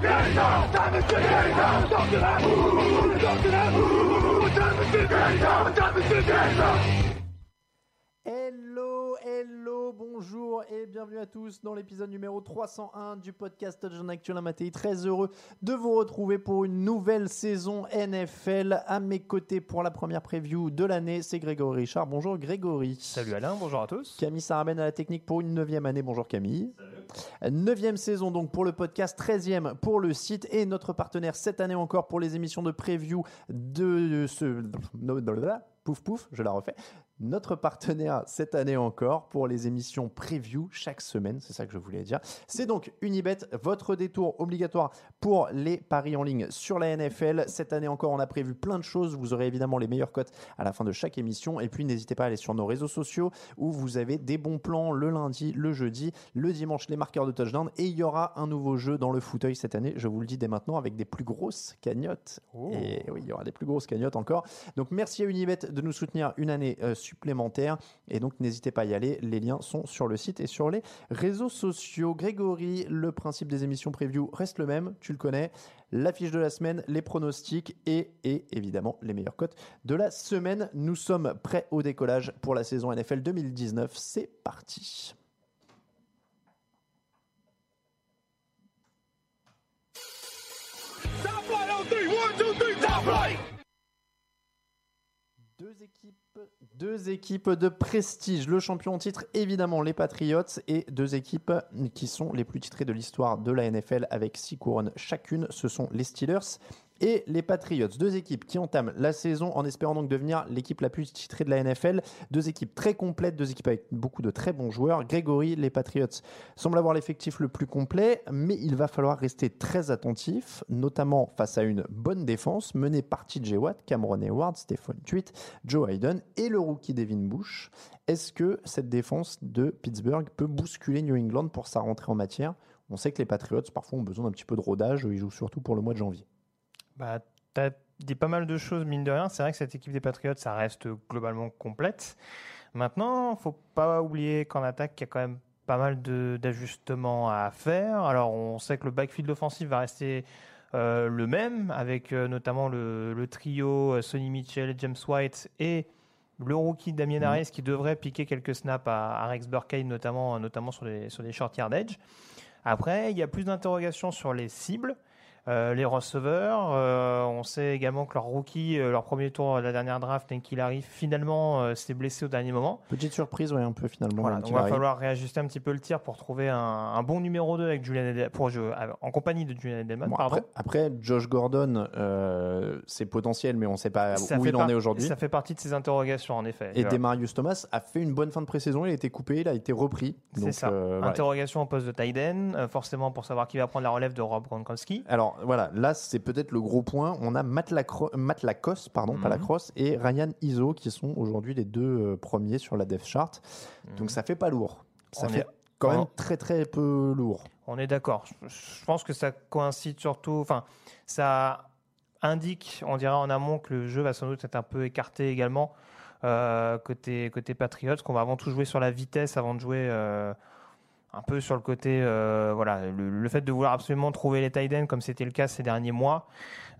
天上，咱们是天上，站起来，站起来，咱们是天上，咱们是天上。Hello, hello, bonjour et bienvenue à tous dans l'épisode numéro 301 du podcast Touchdown Actuel Matéi. Très heureux de vous retrouver pour une nouvelle saison NFL. À mes côtés pour la première preview de l'année, c'est Grégory Richard. Bonjour Grégory. Salut Alain, bonjour à tous. Camille Sarabène à la technique pour une neuvième année. Bonjour Camille. Neuvième saison donc pour le podcast, 13e pour le site et notre partenaire cette année encore pour les émissions de preview de ce... Pouf pouf, je la refais. Notre partenaire cette année encore pour les émissions preview chaque semaine, c'est ça que je voulais dire. C'est donc Unibet, votre détour obligatoire pour les paris en ligne sur la NFL. Cette année encore, on a prévu plein de choses. Vous aurez évidemment les meilleures cotes à la fin de chaque émission. Et puis, n'hésitez pas à aller sur nos réseaux sociaux où vous avez des bons plans le lundi, le jeudi, le dimanche, les marqueurs de touchdown. Et il y aura un nouveau jeu dans le fauteuil cette année, je vous le dis dès maintenant, avec des plus grosses cagnottes. Et oui, il y aura des plus grosses cagnottes encore. Donc, merci à Unibet de nous soutenir une année euh, supplémentaire. Et donc, n'hésitez pas à y aller. Les liens sont sur le site et sur les réseaux sociaux. Grégory, le principe des émissions preview reste le même. Tu le connais. L'affiche de la semaine, les pronostics et, et évidemment les meilleures cotes de la semaine. Nous sommes prêts au décollage pour la saison NFL 2019. C'est parti. Deux équipes, deux équipes de prestige. Le champion en titre, évidemment, les Patriots, et deux équipes qui sont les plus titrées de l'histoire de la NFL avec six couronnes chacune. Ce sont les Steelers et les Patriots. Deux équipes qui entament la saison en espérant donc devenir l'équipe la plus titrée de la NFL. Deux équipes très complètes, deux équipes avec beaucoup de très bons joueurs. Grégory, les Patriots semblent avoir l'effectif le plus complet, mais il va falloir rester très attentif, notamment face à une bonne défense menée par TJ Watt, Cameron Hayward, Stephen Tweet, Joe Hayden et le rookie Devin Bush. Est-ce que cette défense de Pittsburgh peut bousculer New England pour sa rentrée en matière? On sait que les Patriots parfois ont besoin d'un petit peu de rodage, ils jouent surtout pour le mois de janvier. Bah, tu as dit pas mal de choses, mine de rien. C'est vrai que cette équipe des Patriots, ça reste globalement complète. Maintenant, faut pas oublier qu'en attaque, il y a quand même pas mal d'ajustements à faire. Alors, on sait que le backfield offensif va rester euh, le même, avec euh, notamment le, le trio euh, Sonny Mitchell, James White et le rookie Damien Harris qui devrait piquer quelques snaps à, à Rex Burkhead, notamment, notamment sur, les, sur les short yardage. Après, il y a plus d'interrogations sur les cibles. Euh, les receveurs, euh, on sait également que leur rookie, euh, leur premier tour de la dernière draft, qu'il arrive, finalement s'est blessé au dernier moment. Petite surprise, oui, un peu finalement. Voilà, donc il va arrive. falloir réajuster un petit peu le tir pour trouver un, un bon numéro 2 avec Julian Edel- pour euh, en compagnie de Julian Edelman. Bon, après, après, Josh Gordon, c'est potentiel, mais on ne sait pas Ça où il en est aujourd'hui. Ça fait partie de ces interrogations, en effet. Et. Demarius Thomas a fait une bonne fin de pré-saison, il a été coupé, il a été repris. C'est ça. Interrogation au poste de euh, forcément pour savoir qui va prendre la relève de Rob Gronkowski. Alors voilà, là c'est peut-être le gros point. On a Matt, Lacro- Matt Lacoste, pardon, pas Mhm. Lacrosse, et Ryan Iso qui sont aujourd'hui les deux euh, premiers sur la depth chart. Donc ça fait pas lourd. Ça On fait est- quand même très très peu lourd. On est d'accord. Je, pense que ça coïncide surtout, enfin, ça indique, on dirait en amont que le jeu va sans doute être un peu écarté également euh, côté côté Patriots, qu'on va avant tout jouer sur la vitesse avant de jouer euh, un peu sur le côté, euh, voilà, le, le fait de vouloir absolument trouver les tight ends comme c'était le cas ces derniers mois,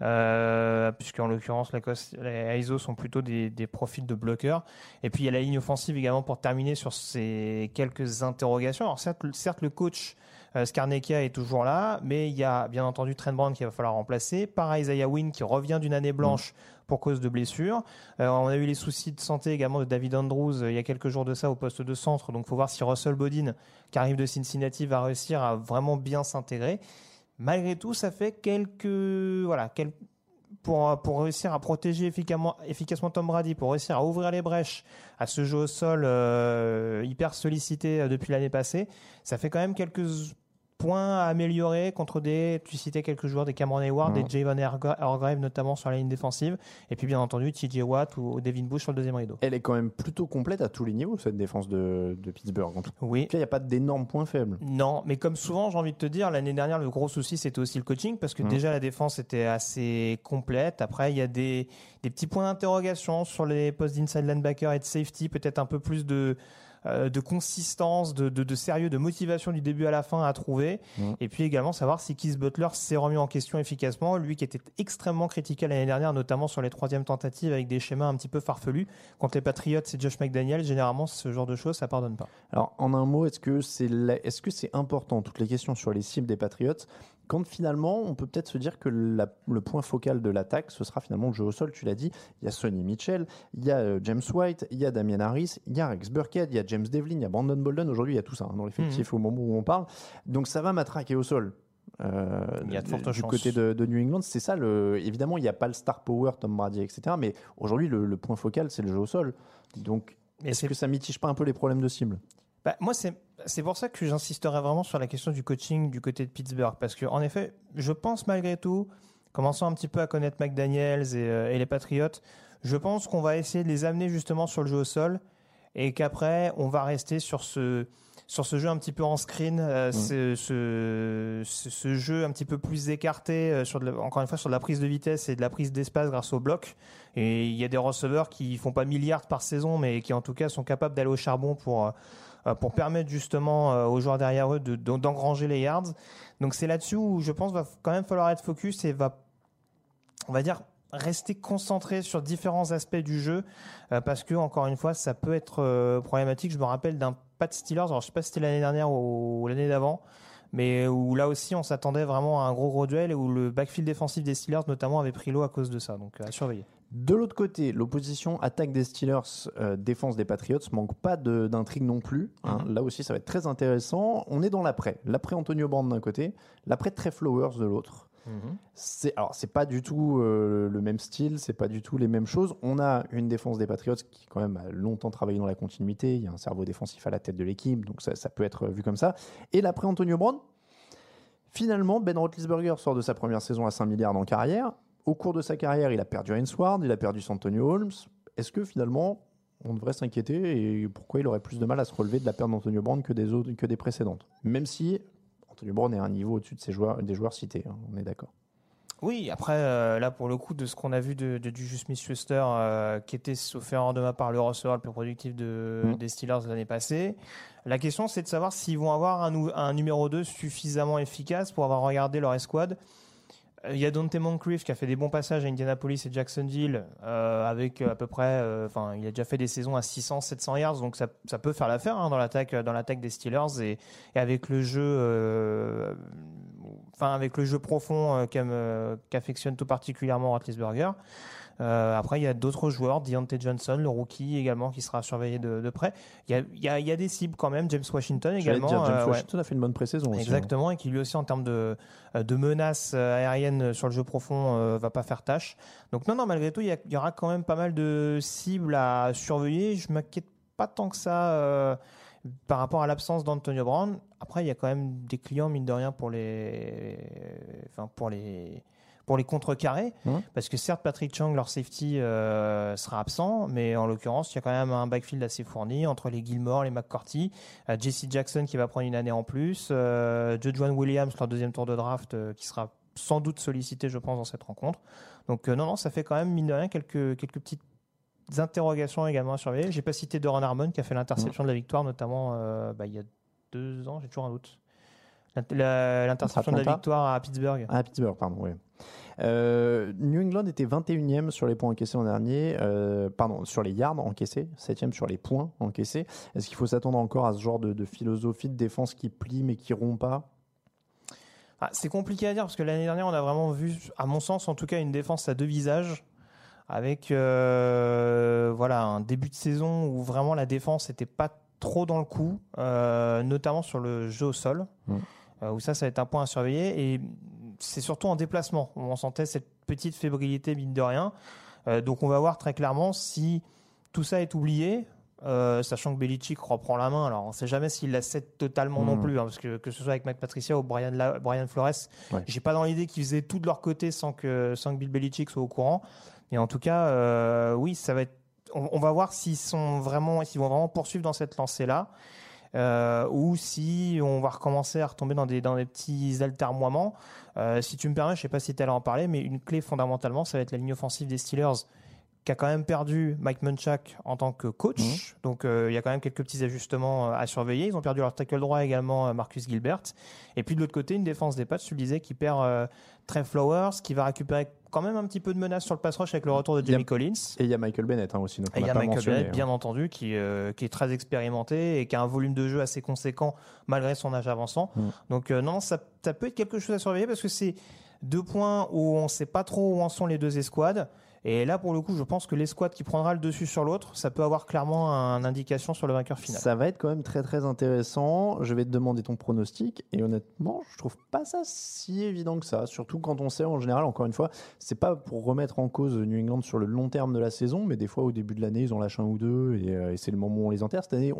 euh, puisqu'en l'occurrence, la cos- les ISO sont plutôt des, des profils de bloqueurs. Et puis il y a la ligne offensive également pour terminer sur ces quelques interrogations. Alors certes, le- certes le coach euh, Skarnekia est toujours là, mais il y a bien entendu Trent Brown qu'il va falloir remplacer, par Isaiah Wynn qui revient d'une année blanche pour cause de blessure. Euh, on a eu les soucis de santé également de David Andrews euh, il y a quelques jours de ça au poste de centre, donc faut voir si Russell Bodin, qui arrive de Cincinnati, va réussir à vraiment bien s'intégrer. Malgré tout, ça fait quelques voilà, quel- pour, pour réussir à protéger efficacement, efficacement Tom Brady, pour réussir à ouvrir les brèches à ce jeu au sol euh, hyper sollicité depuis l'année passée, ça fait quand même quelques points à améliorer contre des, tu citais quelques joueurs, des Cameron Hayward, des Javon Hargra- Hargrave notamment sur la ligne défensive, et puis bien entendu TJ Watt ou Devin Bush sur le deuxième rideau. Elle est quand même plutôt complète à tous les niveaux, cette défense de, de Pittsburgh. En tout cas, Oui. il n'y a pas d'énormes points faibles. Non, mais comme souvent, j'ai envie de te dire, l'année dernière, le gros souci, c'était aussi le coaching, parce que Mhm. déjà, la défense était assez complète. Après, il y a des, des petits points d'interrogation sur les postes d'inside linebacker et de safety, peut-être un peu plus de, euh, de consistance, de, de, de sérieux, de motivation du début à la fin à trouver. Mhm. Et puis également, savoir si Keith Butler s'est remis en question efficacement, lui qui était extrêmement critiqué l'année dernière, notamment sur les troisièmes tentatives avec des schémas un petit peu farfelus. Contre les Patriots et Josh McDaniel, généralement, ce genre de choses, ça pardonne pas. Alors, en un mot, est-ce que c'est la- est-ce que c'est important toutes les questions sur les cibles des Patriots quand finalement on peut peut-être se dire que la- le point focal de l'attaque ce sera finalement le jeu au sol. Tu l'as dit, il y a Sonny Mitchell, il y a euh, James White, il y a Damien Harris, il y a Rex Burkhead, il y a James Devlin, il y a Brandon Bolden. Aujourd'hui, il y a tout ça hein, dans l'effectif au moment où on parle. Donc ça va matraquer au sol. Euh, Il y a de fortes du chances. côté de, de New England, c'est ça. Le, évidemment, il n'y a pas le star power, Tom Brady, etc. Mais aujourd'hui, le, le point focal, c'est le jeu au sol. Donc, est-ce que ça mitige pas un peu les problèmes de cible? Bah, moi, c'est pour ça que j'insisterai vraiment sur la question du coaching du côté de Pittsburgh. Parce que, en effet, je pense malgré tout, commençant un petit peu à connaître McDaniels et, euh, et les Patriots, je pense qu'on va essayer de les amener justement sur le jeu au sol et qu'après, on va rester sur ce, sur ce jeu un petit peu en screen, euh, ce, ce, ce- ce jeu un petit peu plus écarté, euh, sur de la- encore une fois sur de la prise de vitesse et de la prise d'espace grâce au bloc. Et il y a des receveurs qui font pas milliards par saison, mais qui en tout cas sont capables d'aller au charbon pour, pour permettre justement euh, aux joueurs derrière eux de- de- d'engranger les yards. Donc c'est là-dessus où je pense va quand même falloir être focus et va, on va dire, rester concentré sur différents aspects du jeu euh, parce que encore une fois ça peut être euh, problématique. Je me rappelle d'un Pat Steelers, alors je sais pas si c'était l'année dernière ou, ou l'année d'avant, mais où là aussi on s'attendait vraiment à un gros gros duel et où le backfield défensif des Steelers notamment avait pris l'eau à cause de ça. Donc à surveiller. De l'autre côté, l'opposition attaque des Steelers, euh, défense des Patriots, manque pas d'intrigue non plus. hein. Là aussi, ça va être très intéressant. On est dans l'après. L'après Antonio Brand d'un côté, l'après Trey Flowers de l'autre. C'est alors c'est pas du tout euh, le même style, c'est pas du tout les mêmes choses. On a une défense des Patriots qui quand même a longtemps travaillé dans la continuité. Il y a un cerveau défensif à la tête de l'équipe, donc ça, ça peut être vu comme ça. Et l'après Antonio Brown, finalement Ben Roethlisberger sort de sa première saison à 5 milliards en carrière. Au cours de sa carrière, il a perdu Heinz Ward, il a perdu Santonio Holmes. Est-ce que finalement on devrait s'inquiéter et pourquoi il aurait plus de mal à se relever de la perte d'Antonio Brown que des autres que des précédentes? Même si Antonio Brown est à un niveau au-dessus de ses joueurs, des joueurs cités, hein, on est d'accord. Oui, après, euh, là, pour le coup, de ce qu'on a vu de, de, du Juice Smith-Schuster, euh, qui était, sauf erreur de ma part, le receveur le plus productif de, Mm. des Steelers l'année passée, la question, c'est de savoir s'ils vont avoir un, un numéro 2 suffisamment efficace pour avoir regardé leur escouade. Euh, Il y a Dante Moncrief qui a fait des bons passages à Indianapolis et Jacksonville, euh, avec euh, à peu près, enfin, il a déjà fait des saisons à 600, 700 yards, donc ça, peut faire l'affaire hein, dans l'attaque, dans l'attaque des Steelers et, avec le jeu, enfin avec le jeu profond qu'affectionne tout particulièrement Roethlisberger. Euh, après, il y a d'autres joueurs, Deontay Johnson, le rookie également, qui sera surveillé de, de près. Il y, a, il, y a, il y a des cibles quand même, James Washington également. dire, James euh, ouais. Washington a fait une bonne pré-saison aussi. hein. Exactement, et qui lui aussi en termes de, euh, de menaces aériennes sur le jeu profond euh, va pas faire tâche. Donc non, non, malgré tout, il y, a- il y aura quand même pas mal de cibles à surveiller. Je m'inquiète pas tant que ça par rapport à l'absence d'Antonio Brown. Après, il y a quand même des clients mine de rien pour les, enfin pour les pour les contrecarrer, Mhm. parce que certes Patrick Chung, leur safety, euh, sera absent, mais en l'occurrence, il y a quand même un backfield assez fourni entre les Gilmore, les McCourty, euh, Jesse Jackson qui va prendre une année en plus, euh, Juan Williams, leur deuxième tour de draft, euh, qui sera sans doute sollicité, je pense, dans cette rencontre. Donc euh, non, non, ça fait quand même, mine de rien, quelques, quelques petites interrogations également à surveiller. J'ai pas cité Doran Harmon qui a fait l'interception de la victoire, notamment bah, il y a deux ans, j'ai toujours un doute. L'interception de la victoire à Pittsburgh. Ah, Pittsburgh, pardon, oui. Euh, New England était 21e sur les points encaissés l'an dernier, euh, pardon, sur les yards encaissés, 7e sur les points encaissés. Est-ce qu'il faut s'attendre encore à ce genre de, de philosophie de défense qui plie mais qui rompt pas? Ah, c'est compliqué à dire parce que l'année dernière, on a vraiment vu, à mon sens, en tout cas, une défense à deux visages. Avec euh, voilà, un début de saison où vraiment la défense n'était pas trop dans le coup, euh, notamment sur le jeu au sol, euh, où ça, ça va être un point à surveiller. Et c'est surtout en déplacement on sentait cette petite fébrilité, mine de rien. Euh, donc on va voir très clairement si tout ça est oublié. euh, sachant que Belichick reprend la main, alors on ne sait jamais s'il la cède totalement non Mm. plus, hein, parce que que ce soit avec Mac Patricia ou Brian, La- Brian Flores, Ouais. j'ai pas dans l'idée qu'ils faisaient tout de leur côté sans que, sans que Bill Belichick soit au courant. Mais en tout cas, euh, oui, ça va être. On, on va voir s'ils sont vraiment, s'ils vont vraiment poursuivre dans cette lancée-là, euh, ou si on va recommencer à retomber dans des dans des petits altermoiements. Euh, si tu me permets, je sais pas si tu allais en parler, mais une clé fondamentalement, ça va être la ligne offensive des Steelers qui a quand même perdu Mike Munchak en tant que coach. Donc euh, il y a quand même quelques petits ajustements euh, à surveiller. Ils ont perdu leur tackle droit également, Marcus Gilbert. Et puis de l'autre côté, une défense des Pats, tu le disais, qui perd Trey Flowers, qui va récupérer quand même un petit peu de menace sur le pass rush avec le retour de Il y a- Jamie Collins. Et il y a Michael Bennett hein, aussi. Donc on Et il y a Michael mentionné, Bennett, hein. bien entendu, qui, euh, qui est très expérimenté et qui a un volume de jeu assez conséquent malgré son âge avançant. Mm. Donc euh, non, ça, ça peut être quelque chose à surveiller parce que c'est deux points où on ne sait pas trop où en sont les deux escouades. Et là, pour le coup, je pense que l'escouade qui prendra le dessus sur l'autre, ça peut avoir clairement une indication sur le vainqueur final. Ça va être quand même très très intéressant. Je vais te demander ton pronostic et honnêtement, je trouve pas ça si évident que ça. Surtout quand on sait en général, encore une fois, c'est pas pour remettre en cause New England sur le long terme de la saison, mais des fois au début de l'année ils en lâchent un ou deux et, euh, c'est le moment où on les enterre. Cette année,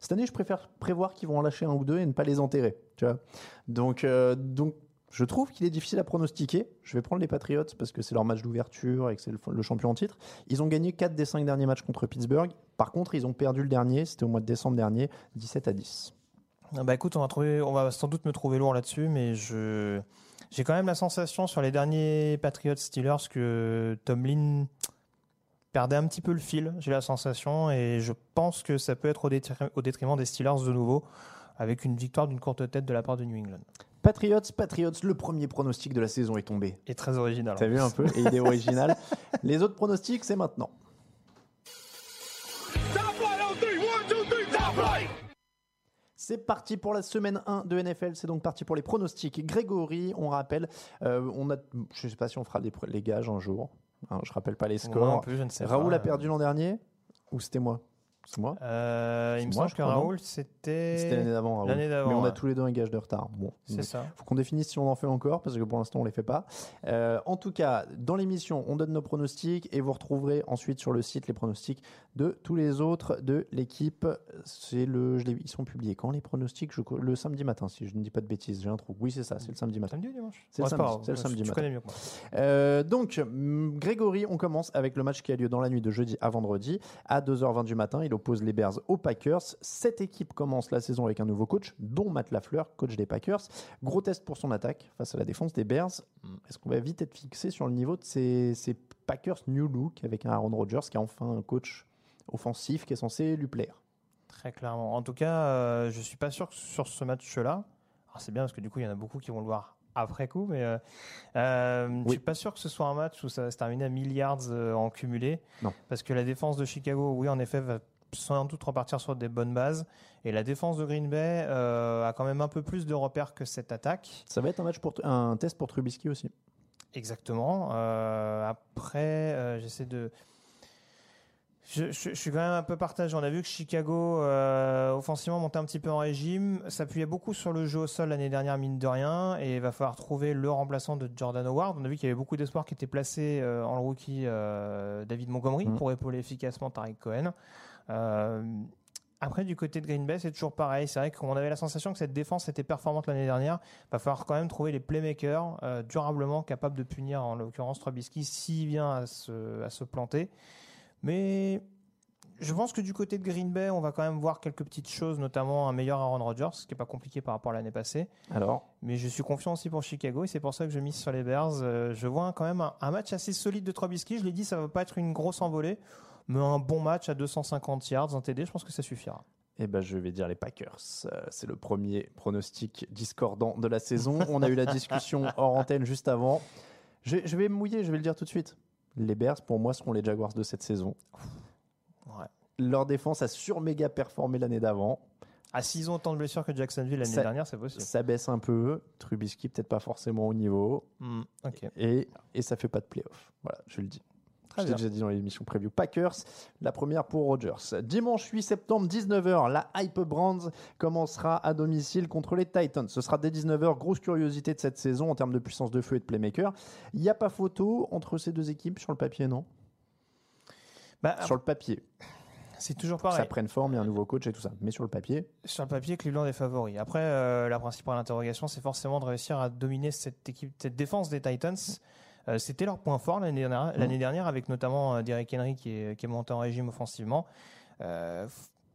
cette année, je préfère prévoir qu'ils vont en lâcher un ou deux et ne pas les enterrer. Tu vois. Donc euh, donc je trouve qu'il est difficile à pronostiquer. Je vais prendre les Patriots parce que c'est leur match d'ouverture et que c'est le, champion en titre. Ils ont gagné 4 des 5 derniers matchs contre Pittsburgh. Par contre, ils ont perdu le dernier, c'était au mois de décembre dernier, 17 à 10. Ah Bah écoute, on va, sans doute me trouver lourd là-dessus, mais j'ai quand même la sensation sur les derniers Patriots Steelers que Tomlin perdait un petit peu le fil, j'ai la sensation, et je pense que ça peut être au détriment des Steelers de nouveau, avec une victoire d'une courte tête de la part de New England. Patriots, Patriots, le premier pronostic de la saison est tombé. Et très original. T'as vu un peu? Et il est original. Les autres pronostics, c'est maintenant. C'est parti pour la semaine 1 de NFL, c'est donc parti pour les pronostics. Grégory, on rappelle, euh, on a, je ne sais pas si on fera pr- les gages un jour, Hein, je rappelle pas les scores. plus, je ne sais Raoul pas. a perdu l'an dernier Ou c'était moi? C'est moi Euh, il me moi, semble que Raoul, c'était. C'était l'année d'avant, Raoul. L'année d'avant, Mais on a ouais. tous les deux un gage de retard. Bon, C'est ça. faut qu'on définisse si on en fait encore, parce que pour l'instant, on les fait pas. Euh, en tout cas, dans l'émission, on donne nos pronostics et vous retrouverez ensuite sur le site les pronostics de tous les autres de l'équipe. C'est le, je ils sont publiés quand les pronostics Je- Le samedi matin, si je ne dis pas de bêtises. J'ai un trou. Oui, c'est ça, c'est le samedi matin. Samedi ou dimanche? C'est le pas samedi, c'est le samedi Tu matin. connais mieux que moi. Euh, donc, hum, Grégory, on commence avec le match qui a lieu dans la nuit de jeudi à vendredi à 2h20 du matin. Il oppose les Bears aux Packers. Cette équipe commence la saison avec un nouveau coach, dont Matt Lafleur, coach des Packers. Gros test pour son attaque face à la défense des Bears. Est-ce qu'on va vite être fixé sur le niveau de ces, ces Packers New Look avec un Aaron Rodgers qui a enfin un coach offensif qui est censé lui plaire? Très clairement. En tout cas, euh, je suis pas sûr que sur ce match-là. C'est bien parce que du coup, il y en a beaucoup qui vont le voir après coup, mais euh, euh, je suis pas sûr que ce soit un match où ça va se terminer à milliards euh, en cumulé. Non. Parce que la défense de Chicago, oui, en effet, va sans doute repartir sur des bonnes bases. Et la défense de Green Bay euh, a quand même un peu plus de repères que cette attaque. Ça va être un, match pour, un test pour Trubisky aussi. Exactement. Euh, après, euh, j'essaie de. Je, je- je suis quand même un peu partagé. On a vu que Chicago, euh, offensivement, montait un petit peu en régime, s'appuyait beaucoup sur le jeu au sol l'année dernière, mine de rien, et il va falloir trouver le remplaçant de Jordan Howard. On a vu qu'il y avait beaucoup d'espoirs qui étaient placés euh, en le rookie euh, David Montgomery Mhm. pour épauler efficacement Tariq Cohen. Après, du côté de Green Bay, c'est toujours pareil. C'est vrai qu'on avait la sensation que cette défense était performante l'année dernière. Il va falloir quand même trouver les playmakers durablement capables de punir, en l'occurrence Trubisky, s'il vient à se, à se planter. Mais je pense que du côté de Green Bay, on va quand même voir quelques petites choses, notamment un meilleur Aaron Rodgers, ce qui n'est pas compliqué par rapport à l'année passée. Alors, Mais je suis confiant aussi pour Chicago et c'est pour ça que je mise sur les Bears. Euh, je vois quand même un, un match assez solide de Trubisky. Je l'ai dit, ça va pas être une grosse envolée, mais un bon match à 250 yards, un TD, je pense que ça suffira. Eh ben, je vais dire les Packers. Euh, c'est le premier pronostic discordant de la saison. On a eu la discussion hors antenne juste avant. Je, je vais me mouiller, je vais le dire tout de suite. Les Bears, pour moi, seront les Jaguars de cette saison. Ouais. Leur défense a sur-méga performé l'année d'avant. Ah, s'ils ont autant de blessures que Jacksonville l'année Ça- dernière, c'est possible. Ça baisse un peu. Trubisky, peut-être pas forcément au niveau. Hmm, ok. Et, et ça fait pas de playoff. Voilà, je le dis. Très je l'ai déjà dit dans l'émission preview. Packers, la première pour Rodgers. Dimanche 8 septembre, 19h, la Hype Brands commencera à domicile contre les Titans. Ce sera dès 19h. Grosse curiosité de cette saison en termes de puissance de feu et de playmaker. Il n'y a pas photo entre ces deux équipes sur le papier, non? Bah, Sur le papier. c'est toujours pareil. ça prenne forme, il y a un nouveau coach et tout ça. Mais sur le papier, Sur le papier, Cleveland est favori. Après, euh, la principale interrogation, c'est forcément de réussir à dominer cette équipe, cette défense des Titans. Euh, C'était leur point fort l'année dernière, l'année dernière, avec notamment euh, Derrick Henry qui est, qui est monté en régime offensivement. Euh,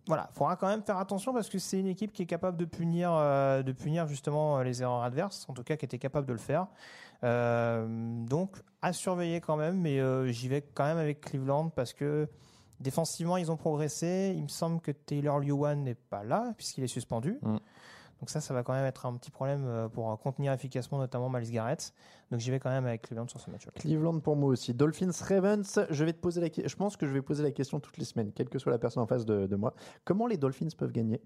voilà, faudra quand même faire attention parce que c'est une équipe qui est capable de punir, euh, de punir justement euh, les erreurs adverses, en tout cas qui était capable de le faire. Donc à surveiller quand même, mais j'y vais quand même avec Cleveland parce que défensivement ils ont progressé. Il me semble que Taylor Lewan n'est pas là puisqu'il est suspendu. Mm. Donc ça, ça va quand même être un petit problème euh, pour euh, contenir efficacement notamment Miles Garrett. Donc j'y vais quand même avec Cleveland sur ce match-là. Cleveland pour moi aussi. Dolphins, Ravens, je vais te poser la Je pense que je vais poser la question toutes les semaines, quelle que soit la personne en face de moi. Comment les Dolphins peuvent gagner?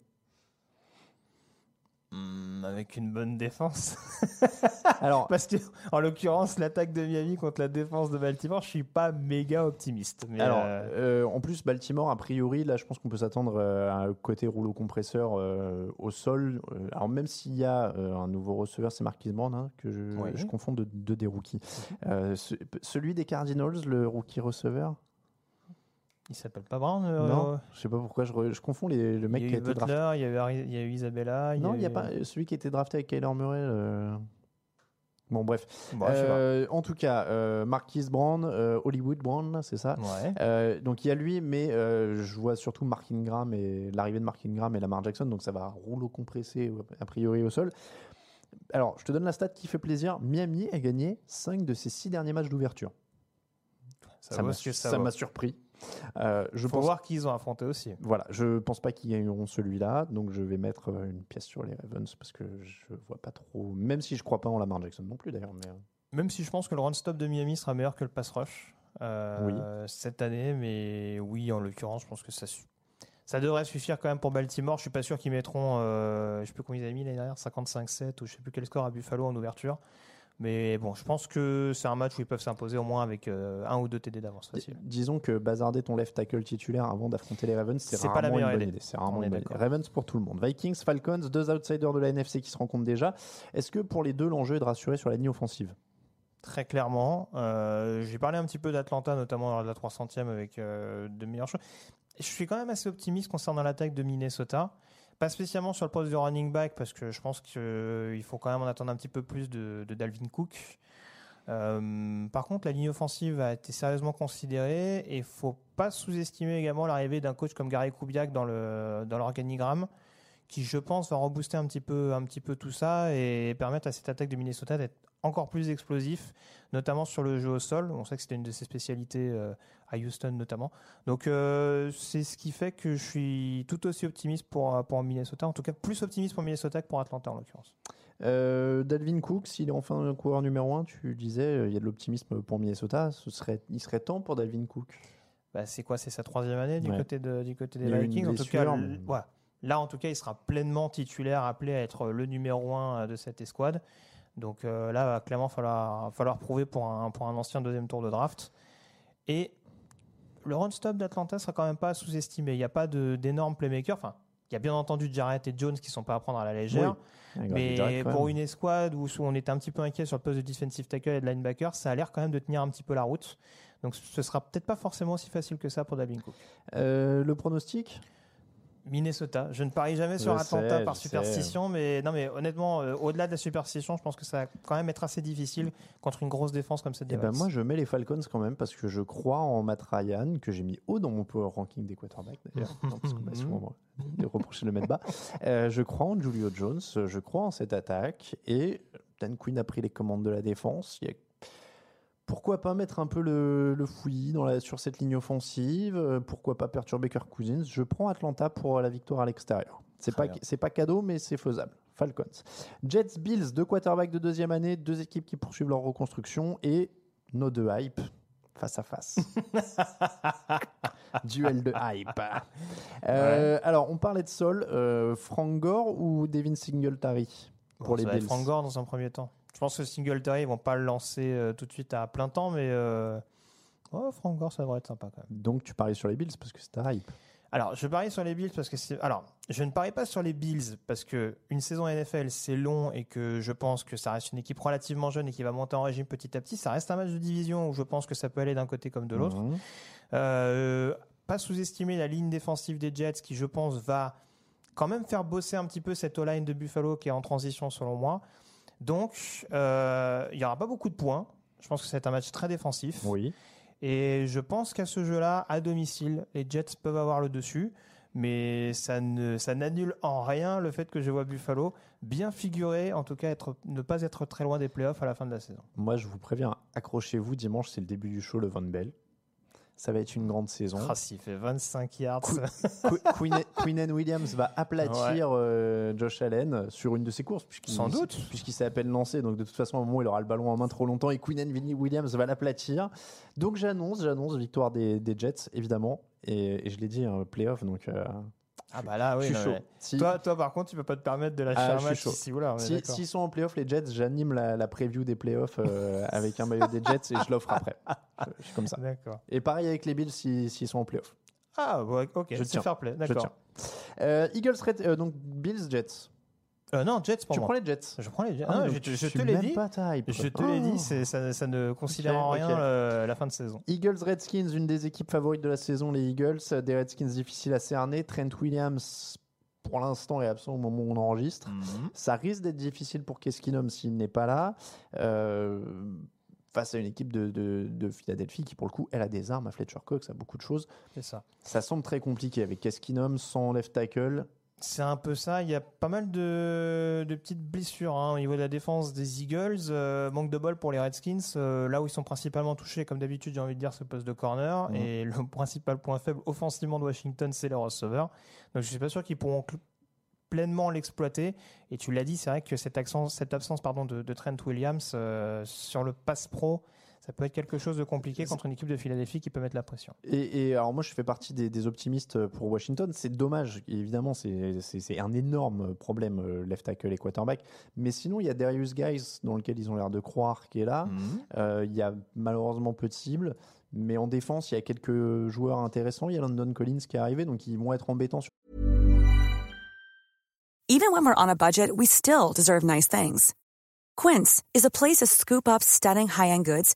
Hmm, avec une bonne défense. Alors, Parce que, en l'occurrence, l'attaque de Miami contre la défense de Baltimore, je suis pas méga optimiste. Mais Alors, euh, euh, en plus, Baltimore, a priori, là, je pense qu'on peut s'attendre euh, à un côté rouleau compresseur euh, au sol. Alors, même s'il y a un nouveau receveur, c'est Marquis Brown, hein, que je, Oui. je confonds de, de des rookies. Ce- celui des Cardinals, le rookie receveur? Il s'appelle pas Brown. euh, Non, je sais pas pourquoi, je, re- je confonds les, le mec qui a été drafté. Il y a eu, Ari- il y a eu Isabella. Non, il n'y a eu- pas euh, celui qui a été drafté avec Kyler Murray. euh. Bon, bref. Bon. Euh, en tout cas, euh, Marquis Brown, euh, Hollywood Brown, c'est ça Ouais. Euh, donc il y a lui, mais euh, je vois surtout Mark Ingram et l'arrivée de Mark Ingram et Lamar Jackson, donc ça va rouleau compressé a priori au sol. Alors, je te donne la stat qui fait plaisir. Miami a gagné 5 de ses 6 derniers matchs d'ouverture. Ça, m'a surpris. Euh, je Faut pense, voir qui ils ont affronté aussi. voilà, je pense pas qu'ils gagneront celui-là, donc je vais mettre euh, une pièce sur les Ravens parce que je vois pas trop, même si je crois pas en Lamar Jackson non plus d'ailleurs. Mais euh, Même si je pense que le run-stop de Miami sera meilleur que le pass rush euh, cette année, mais oui, en l'occurrence, je pense que ça devrait suffire quand même pour Baltimore. Je suis pas sûr qu'ils mettront, euh, je sais plus combien ils avaient mis l'année dernière, 55-7 ou je sais plus quel score à Buffalo en ouverture. Mais bon, je pense que c'est un match où ils peuvent s'imposer au moins avec euh, un ou deux TD d'avance facile. disons que bazarder ton left tackle titulaire avant d'affronter les Ravens, c'est C'est pas rarement la une bonne idée. C'est rarement une bonne idée. Ravens pour tout le monde. Vikings, Falcons, deux outsiders de la NFC qui se rencontrent déjà. Est-ce que pour les deux, l'enjeu est de rassurer sur la ligne offensive? Très clairement. Euh, J'ai parlé un petit peu d'Atlanta, notamment lors de la 300e avec euh, de meilleures choses. Je suis quand même assez optimiste concernant l'attaque de Minnesota. Pas spécialement sur le poste de running back, parce que je pense qu'il faut quand même en attendre un petit peu plus de, de Dalvin Cook. Euh, par contre, la ligne offensive a été sérieusement considérée et il faut pas sous-estimer également l'arrivée d'un coach comme Gary Kubiak dans le dans l'organigramme, qui je pense va rebooster un petit peu un petit peu tout ça et permettre à cette attaque de Minnesota d'être encore plus explosif, notamment sur le jeu au sol. On sait que c'était une de ses spécialités euh, à Houston notamment. Donc euh, c'est ce qui fait que je suis tout aussi optimiste pour pour Minnesota, en tout cas plus optimiste pour Minnesota que pour Atlanta en l'occurrence. Euh, Dalvin Cook, s'il est enfin un coureur numéro 1, tu disais, euh, il y a de l'optimisme pour Minnesota. Ce serait, il serait temps pour Dalvin Cook? Bah, c'est quoi? C'est sa troisième année du Ouais. côté de, du côté des Vikings. En tout cas, mais- là en tout cas, il sera pleinement titulaire, appelé à être le numéro un de cette escouade. Donc euh, là, va clairement falloir falloir prouver pour un pour un ancien deuxième tour de draft. Et le run stop d'Atlanta sera quand même pas sous-estimé. Il n'y a pas d'énormes playmakers. Enfin, il y a bien entendu Jarrett et Jones qui sont pas à prendre à la légère. Mais Jarrett, pour une escouade où on était un petit peu inquiet sur le poste de defensive tackle et de linebacker, ça a l'air quand même de tenir un petit peu la route. Donc ce sera peut-être pas forcément aussi facile que ça pour Dalvin Cook. Euh, le pronostic? Minnesota. Je ne parie jamais sur Je Atlanta sais, par sais. superstition, mais non, mais honnêtement, euh, au-delà de la superstition, je pense que ça va quand même être assez difficile contre une grosse défense comme cette Eh des ben moi, je mets les Falcons quand même parce que je crois en Matt Ryan, que j'ai mis haut dans mon power ranking des quarterbacks d'ailleurs. Parce qu'on m'a souvent reproché de le mettre bas. Euh, je crois en Julio Jones, je crois en cette attaque et Dan Quinn a pris les commandes de la défense. Il y a- pourquoi pas mettre un peu le, le fouillis dans la, sur cette ligne offensive euh, Pourquoi pas perturber Kirk Cousins Je prends Atlanta pour la victoire à l'extérieur. C'est pas, c'est pas cadeau, mais c'est faisable. Falcons. Jets, Bills, deux quarterbacks de deuxième année, deux équipes qui poursuivent leur reconstruction et nos deux hype face à face. Duel de hype. Euh, Alors, on parlait de sol. euh, Frank Gore ou Devin Singletary pour Bon, les Bills? Frank Gore dans un premier temps. Je pense que Singletary, ils vont pas le lancer euh, tout de suite à plein temps, mais euh, oh, Frank Gore, ça devrait être sympa quand même. Donc, tu paries sur les Bills parce que c'est ta hype. Alors, je parie sur les Bills parce que c'est. Alors, je ne parie pas sur les Bills parce que une saison NFL c'est long et que je pense que ça reste une équipe relativement jeune et qui va monter en régime petit à petit. Ça reste un match de division où je pense que ça peut aller d'un côté comme de l'autre. Mhm. Euh, pas sous-estimer la ligne défensive des Jets qui, je pense, va quand même faire bosser un petit peu cette O-line de Buffalo qui est en transition selon moi. Donc, euh, il n'y aura pas beaucoup de points. Je pense que c'est un match très défensif. Oui. Et je pense qu'à ce jeu-là, à domicile, les Jets peuvent avoir le dessus. Mais ça ne, ça n'annule en rien le fait que je vois Buffalo bien figurer, en tout cas être, ne pas être très loin des playoffs à la fin de la saison. Moi, je vous préviens, accrochez-vous. Dimanche, c'est le début du show, le Von Bell. Ça va être une grande saison. Ah, s'il fait 25 yards. Qu- Queen- Queen Williams va aplatir euh, Josh Allen sur une de ses courses. puisqu'il- Sans doute. Puisqu'il s'est à peine lancé. Donc, de toute façon, à un moment, il aura le ballon en main trop longtemps et Queen Williams va l'aplatir. Donc, j'annonce, j'annonce victoire des, des Jets, évidemment. Et, et je l'ai dit, un playoff. Donc, euh, Ah bah là, oui. je suis non, chaud. Si- Toi, toi, par contre, tu peux pas te permettre de lâcher Ah, un match ici ou là. Si-. S'ils sont en playoff, les Jets, j'anime la, la preview des playoffs euh, avec un maillot des Jets et je l'offre après. Je, je suis comme ça. D'accord. Et pareil avec les Bills s'ils s'ils sont en playoff. Ah, ok, Je tiens. fair play, d'accord. Euh, Eagles, Red- euh, donc Bills, Jets. Euh, non, Jets pour tu moi. prends les Jets Je prends les Jets. Ah, Non, je, te- tu je suis te l'ai dit. Je te l'ai dit, ça, ça ne considère en rien ok. le- la fin de saison. Eagles, Redskins, une des équipes favorites de la saison, les Eagles. Euh, Des Redskins difficiles à cerner. Trent Williams, pour l'instant, est absent au moment où on enregistre. Ça risque d'être difficile pour Keskinum s'il n'est pas là. Euh, face à une équipe de, de- de Philadelphie qui, pour le coup, elle a des armes à Fletcher Cox, a beaucoup de choses. C'est ça. Ça semble très compliqué avec Keskinum sans left tackle. C'est un peu ça. Il y a pas mal de, de petites blessures hein, au niveau de la défense des Eagles. Euh, manque de bol pour les Redskins. Euh, là où ils sont principalement touchés, comme d'habitude, j'ai envie de dire, c'est le poste de corner. Mhm. Et le principal point faible offensivement de Washington, c'est les receveurs. Donc je suis pas sûr qu'ils pourront pleinement l'exploiter. Et tu l'as dit, c'est vrai que cette, accent- cette absence pardon, de, de Trent Williams euh, sur le pass pro, ça peut être quelque chose de compliqué contre une équipe de Philadelphie qui peut mettre la pression. Et, et alors moi, je fais partie des, des optimistes pour Washington. C'est dommage, évidemment, c'est- un énorme problème, euh, left tackle et quarterback. Mais sinon, il y a Darius Guys, dans lequel ils ont l'air de croire, qui est là. Euh, il y a malheureusement peu de cibles. Mais en défense, il y a quelques joueurs intéressants. Il y a London Collins qui est arrivé, donc ils vont être embêtants. sur- Even when we're on a budget, we still deserve nice things. Quince is a place to scoop up stunning high-end goods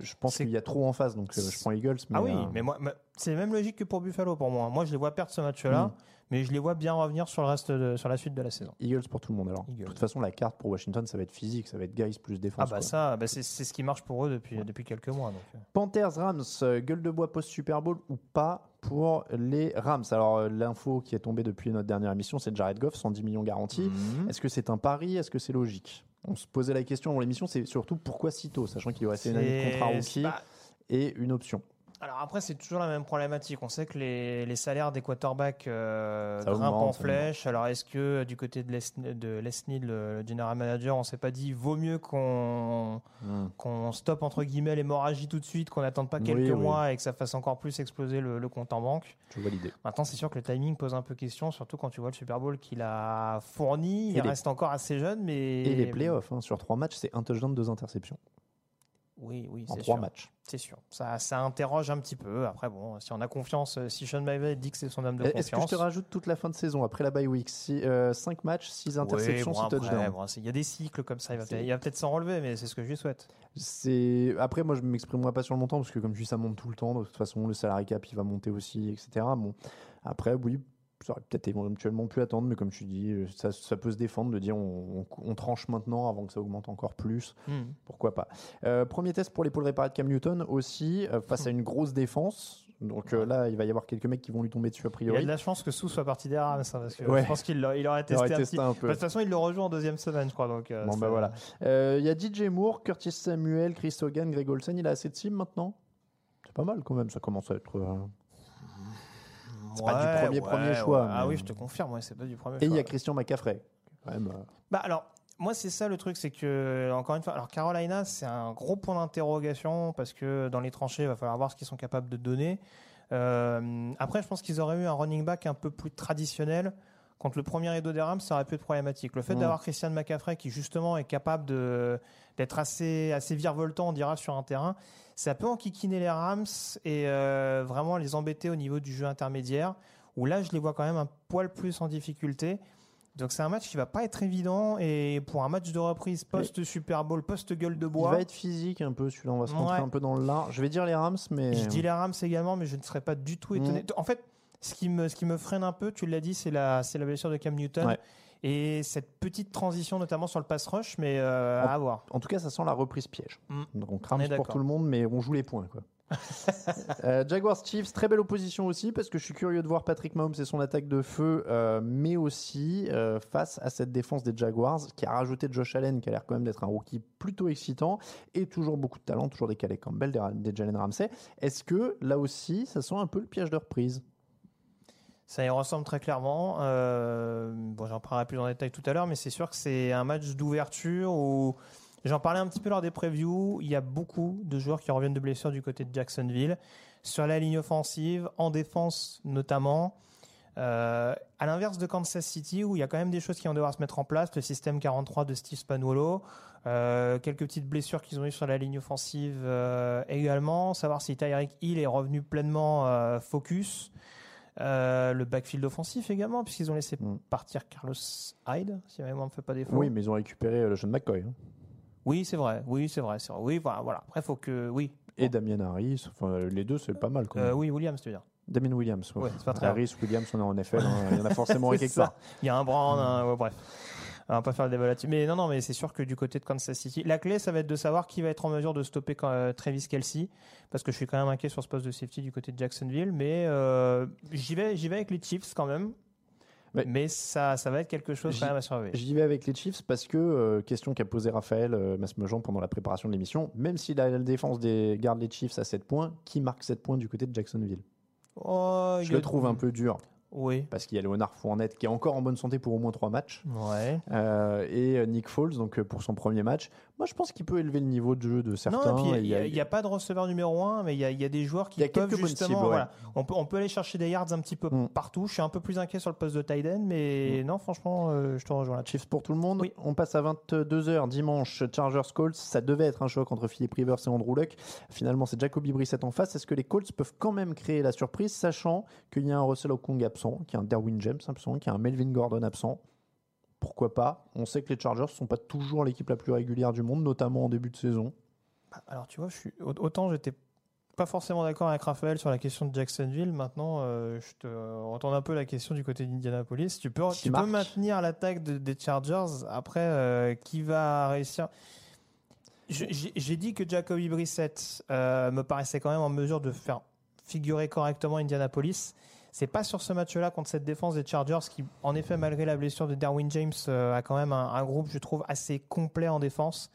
Je pense qu'il y a trop en face, donc euh, je prends Eagles. Mais, Ah oui, euh, mais moi, c'est la même logique que pour Buffalo pour moi. Moi, je les vois perdre ce match-là, Mm. mais je les vois bien revenir sur le reste, de- sur la suite de la saison. Eagles pour tout le monde. Alors, Eagles. de toute façon, la carte pour Washington, ça va être physique, ça va être Guys plus défense. Ah bah quoi. ça, bah c'est ce qui marche pour eux depuis, depuis quelques mois. Donc. euh. Panthers Rams, gueule de bois post Super Bowl ou pas pour les Rams? Alors l'info qui est tombée depuis notre dernière émission, c'est Jared Goff, 110 millions garantis. Mhm. Est-ce que c'est un pari? Est-ce que c'est logique? On se posait la question avant l'émission, c'est surtout pourquoi si tôt, sachant qu'il lui restait une année de contrat rookie et une option. Alors après, c'est toujours la même problématique. On sait que les, les salaires des quarterbacks euh, grimpent augmente, en flèche. Alors est-ce que euh, du côté de Les, de Les le, le general manager, on s'est pas dit vaut mieux qu'on qu'on stoppe entre guillemets l'hémorragie tout de suite, qu'on n'attende pas quelques oui. mois et que ça fasse encore plus exploser le, le compte en banque? Je. Maintenant, c'est sûr que le timing pose un peu question, surtout quand tu vois le Super Bowl qu'il a fourni. Il les- reste encore assez jeune, mais. Et les playoffs, hein, sur trois matchs, c'est un touchdown, deux interceptions. Oui, oui, en c'est trois sûr. matchs. C'est sûr. Ça, ça interroge un petit peu. Après, bon, si on a confiance, euh, si Sean McVay dit que c'est son homme de Est-ce que je confiance. te rajoute toute la fin de saison après la bye week? 5 matchs, 6 interceptions, Oui, bon, 6 après, touchdowns bon, il y a des cycles comme ça. Il va il va peut-être s'en relever, mais c'est ce que je lui souhaite. C'est après moi je m'exprimerai pas sur le montant parce que comme je dis ça monte tout le temps de toute façon le salarié cap il va monter aussi etc. Bon après oui ça aurait peut-être éventuellement pu attendre mais comme tu dis ça, ça peut se défendre de dire on, on- on tranche maintenant avant que ça augmente encore plus Hmm. pourquoi pas. Euh, premier test pour l'épaule réparée de Cam Newton aussi euh, face à une grosse défense donc euh, là il va y avoir quelques mecs qui vont lui tomber dessus a Il y a priori. de la chance que Sou soit parti des Rams, hein, parce que Ouais. je pense qu'il il aurait Il testé, aurait un testé petit. un Bah, peu. De toute façon, il le rejoue en deuxième semaine, je crois. Donc, euh, Bon bah voilà. Euh, Il y a DJ Moore, Curtis Samuel, Chris Hogan, Greg Olsen, il a assez de cibles maintenant. C'est pas mal quand même, ça commence à être. C'est pas du premier- premier choix, Ah mais- oui, je te confirme, ouais, c'est pas du premier Et il y a Christian McCaffrey. Quand même, euh, Bah alors, moi c'est ça le truc, c'est que encore une fois, alors Carolina c'est un gros point d'interrogation parce que dans les tranchées il va falloir voir ce qu'ils sont capables de donner. Euh, après, je pense qu'ils auraient eu un running back un peu plus traditionnel. Contre le premier rideau des Rams, ça aurait pu être problématique. Le fait Mm. d'avoir Christian McCaffrey qui justement est capable de d'être assez assez virevoltant, on dira, sur un terrain, ça peut enquiquiner les Rams et euh, vraiment les embêter au niveau du jeu intermédiaire. Où là, je les vois quand même un poil plus en difficulté. Donc c'est un match qui va pas être évident et pour un match de reprise post Super Bowl, post gueule de Il bois. va être physique un peu celui-là, on va se rentrer Ouais. un peu dans le lard. Je vais dire les Rams, mais. Je dis les Rams également, mais je ne serais pas du tout étonné. Mm. En fait, ce qui me ce qui me freine un peu, tu l'as dit, c'est la c'est la blessure de Cam Newton Ouais. et cette petite transition notamment sur le pass rush, mais euh, En- à voir. En tout cas, ça sent la reprise piège. Mm. Donc On est pour tout le monde, mais on joue les points. Quoi. Euh, Jaguars Chiefs, très belle opposition aussi, parce que je suis curieux de voir Patrick Mahomes et son attaque de feu, euh, mais aussi euh, face à cette défense des Jaguars, qui a rajouté Josh Allen, qui a l'air quand même d'être un rookie plutôt excitant, et toujours beaucoup de talent, toujours des Calais Campbell, des, des Jalen Ramsey. Est-ce que là aussi, ça sent un peu le piège de reprise? Ça y ressemble très clairement. Euh, bon, j'en parlerai plus en détail tout à l'heure, mais c'est sûr que c'est un match d'ouverture où j'en parlais un petit peu lors des previews. Il y a beaucoup de joueurs qui reviennent de blessures du côté de Jacksonville, sur la ligne offensive, en défense notamment. Euh, à l'inverse de Kansas City, où il y a quand même des choses qui vont devoir se mettre en place, le système 43 de Steve Spagnuolo, euh, quelques petites blessures qu'ils ont eues sur la ligne offensive euh, également, savoir si Tyreek Hill est revenu pleinement focus. Euh, le backfield offensif également, puisqu'ils ont laissé Mm. partir Carlos Hyde, si ma mémoire ne me fait pas défaut. Oui, mais ils ont récupéré euh, le jeune McCoy hein. Oui, c'est vrai. Oui, c'est vrai. vrai. Oui, voilà, voilà. Après, faut que. Oui. et Damien Harris. Enfin, les deux, c'est pas mal quand même. Euh, oui, Williams, tu veux dire. Damien Williams. Ouais, c'est pas très Harris, Williams, on est en NFL. hein. Il y en a forcément quelque ça. part. Il y a un Brown, un- ouais, bref. On va pas faire le débat là-dessus. Mais non, non, mais c'est sûr que du côté de Kansas City, la clé, ça va être de savoir qui va être en mesure de stopper euh, Travis Kelsey, parce que je suis quand même inquiet sur ce poste de safety du côté de Jacksonville. Mais euh, j'y vais, j'y vais avec les Chiefs quand même. Mais- Mais, ça, ça va être quelque chose quand même à surveiller. J'y vais avec les Chiefs parce que, euh, question qu'a posée Raphaël euh, Masmejean pendant la préparation de l'émission, même si la, la défense des, garde les Chiefs à 7 points, qui marque 7 points du côté de Jacksonville? Oh, Je le trouve un peu dur Oui. parce qu'il y a Léonard Fournette qui est encore en bonne santé pour au moins 3 matchs Ouais. euh, et euh, Nick Foles donc euh, pour son premier match. Moi je pense qu'il peut élever le niveau de jeu de certains. Non, et puis et il n'y a, pas de receveur numéro un, mais il y a, il y a des joueurs qui Il y a peuvent justement. cibles, ouais. voilà, on, peut, on peut aller chercher des yards un petit peu Mm. partout. Je suis un peu plus inquiet sur le poste de Tyden, mais non, franchement, euh, je te rejoins là-dessus. Chiefs pour tout le monde. Oui. On passe à 22h dimanche. Chargers Colts. Ça devait être un choc entre Philippe Rivers et Andrew Luck. Finalement, c'est Jacoby Brissett en face. Est-ce que les Colts peuvent quand même créer la surprise, sachant qu'il y a un Russell Okung absent, qu'il y a un Derwin James absent, qu'il y a un Melvin Gordon absent? Pourquoi pas On sait que les Chargers ne sont pas toujours l'équipe la plus régulière du monde, notamment en début de saison. Alors, tu vois, je suis, au- autant j'étais pas forcément d'accord avec Raphaël sur la question de Jacksonville. Maintenant, euh, je te retourne un peu la question du côté d'Indianapolis. Tu peux, tu maintenir l'attaque de- des Chargers. Après, euh, qui va réussir? J'ai j'ai dit que Jacoby Brissett euh, me paraissait quand même en mesure de faire figurer correctement Indianapolis. C'est pas sur ce match-là contre cette défense des Chargers qui, en effet, malgré la blessure de Darwin James, euh, a quand même un, groupe, je trouve, assez complet en défense.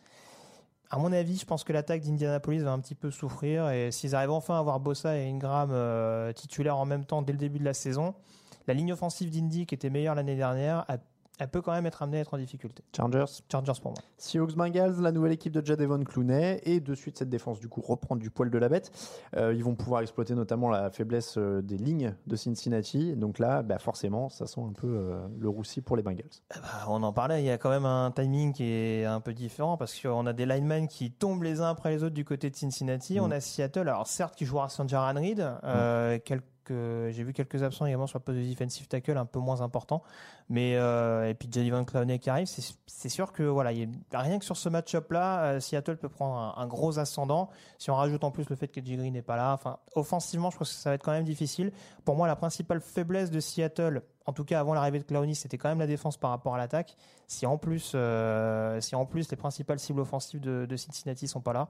À mon avis, je pense que l'attaque d'Indianapolis va un petit peu souffrir et s'ils arrivent enfin à avoir Bossa et Ingram euh, titulaires en même temps dès le début de la saison, la ligne offensive d'Indy qui était meilleure l'année dernière a, elle peut quand même être amenée à être en difficulté. Chargers. Chargers pour moi. Seahawks Bengals, la nouvelle équipe de Jadevon Clooney, et de suite cette défense du coup reprend du poil de la bête. Euh, ils vont pouvoir exploiter notamment la faiblesse euh, des lignes de Cincinnati. Donc là, bah, forcément, ça sent un peu euh, le roussi pour les Bengals. Eh ben, on en parlait, il y a quand même un timing qui est un peu différent parce qu'on a des linemen qui tombent les uns après les autres du côté de Cincinnati. Mm. On a Seattle, alors certes, qui jouera sans Jaran Reed, euh, quelques j'ai vu quelques absents également sur le poste de defensive tackle un peu moins important. Mais euh, et puis Jalen Clowney qui arrive c'est sûr que voilà rien que sur ce match-up là euh, Seattle peut prendre un, gros ascendant. Si on rajoute en plus le fait que. Green n'est pas là enfin offensivement je pense que ça va être quand même difficile. Pour moi la principale faiblesse de Seattle en tout cas avant l'arrivée de Clowney c'était quand même la défense par rapport à l'attaque. Si en plus euh, si en plus les principales cibles offensives de, de Cincinnati sont pas là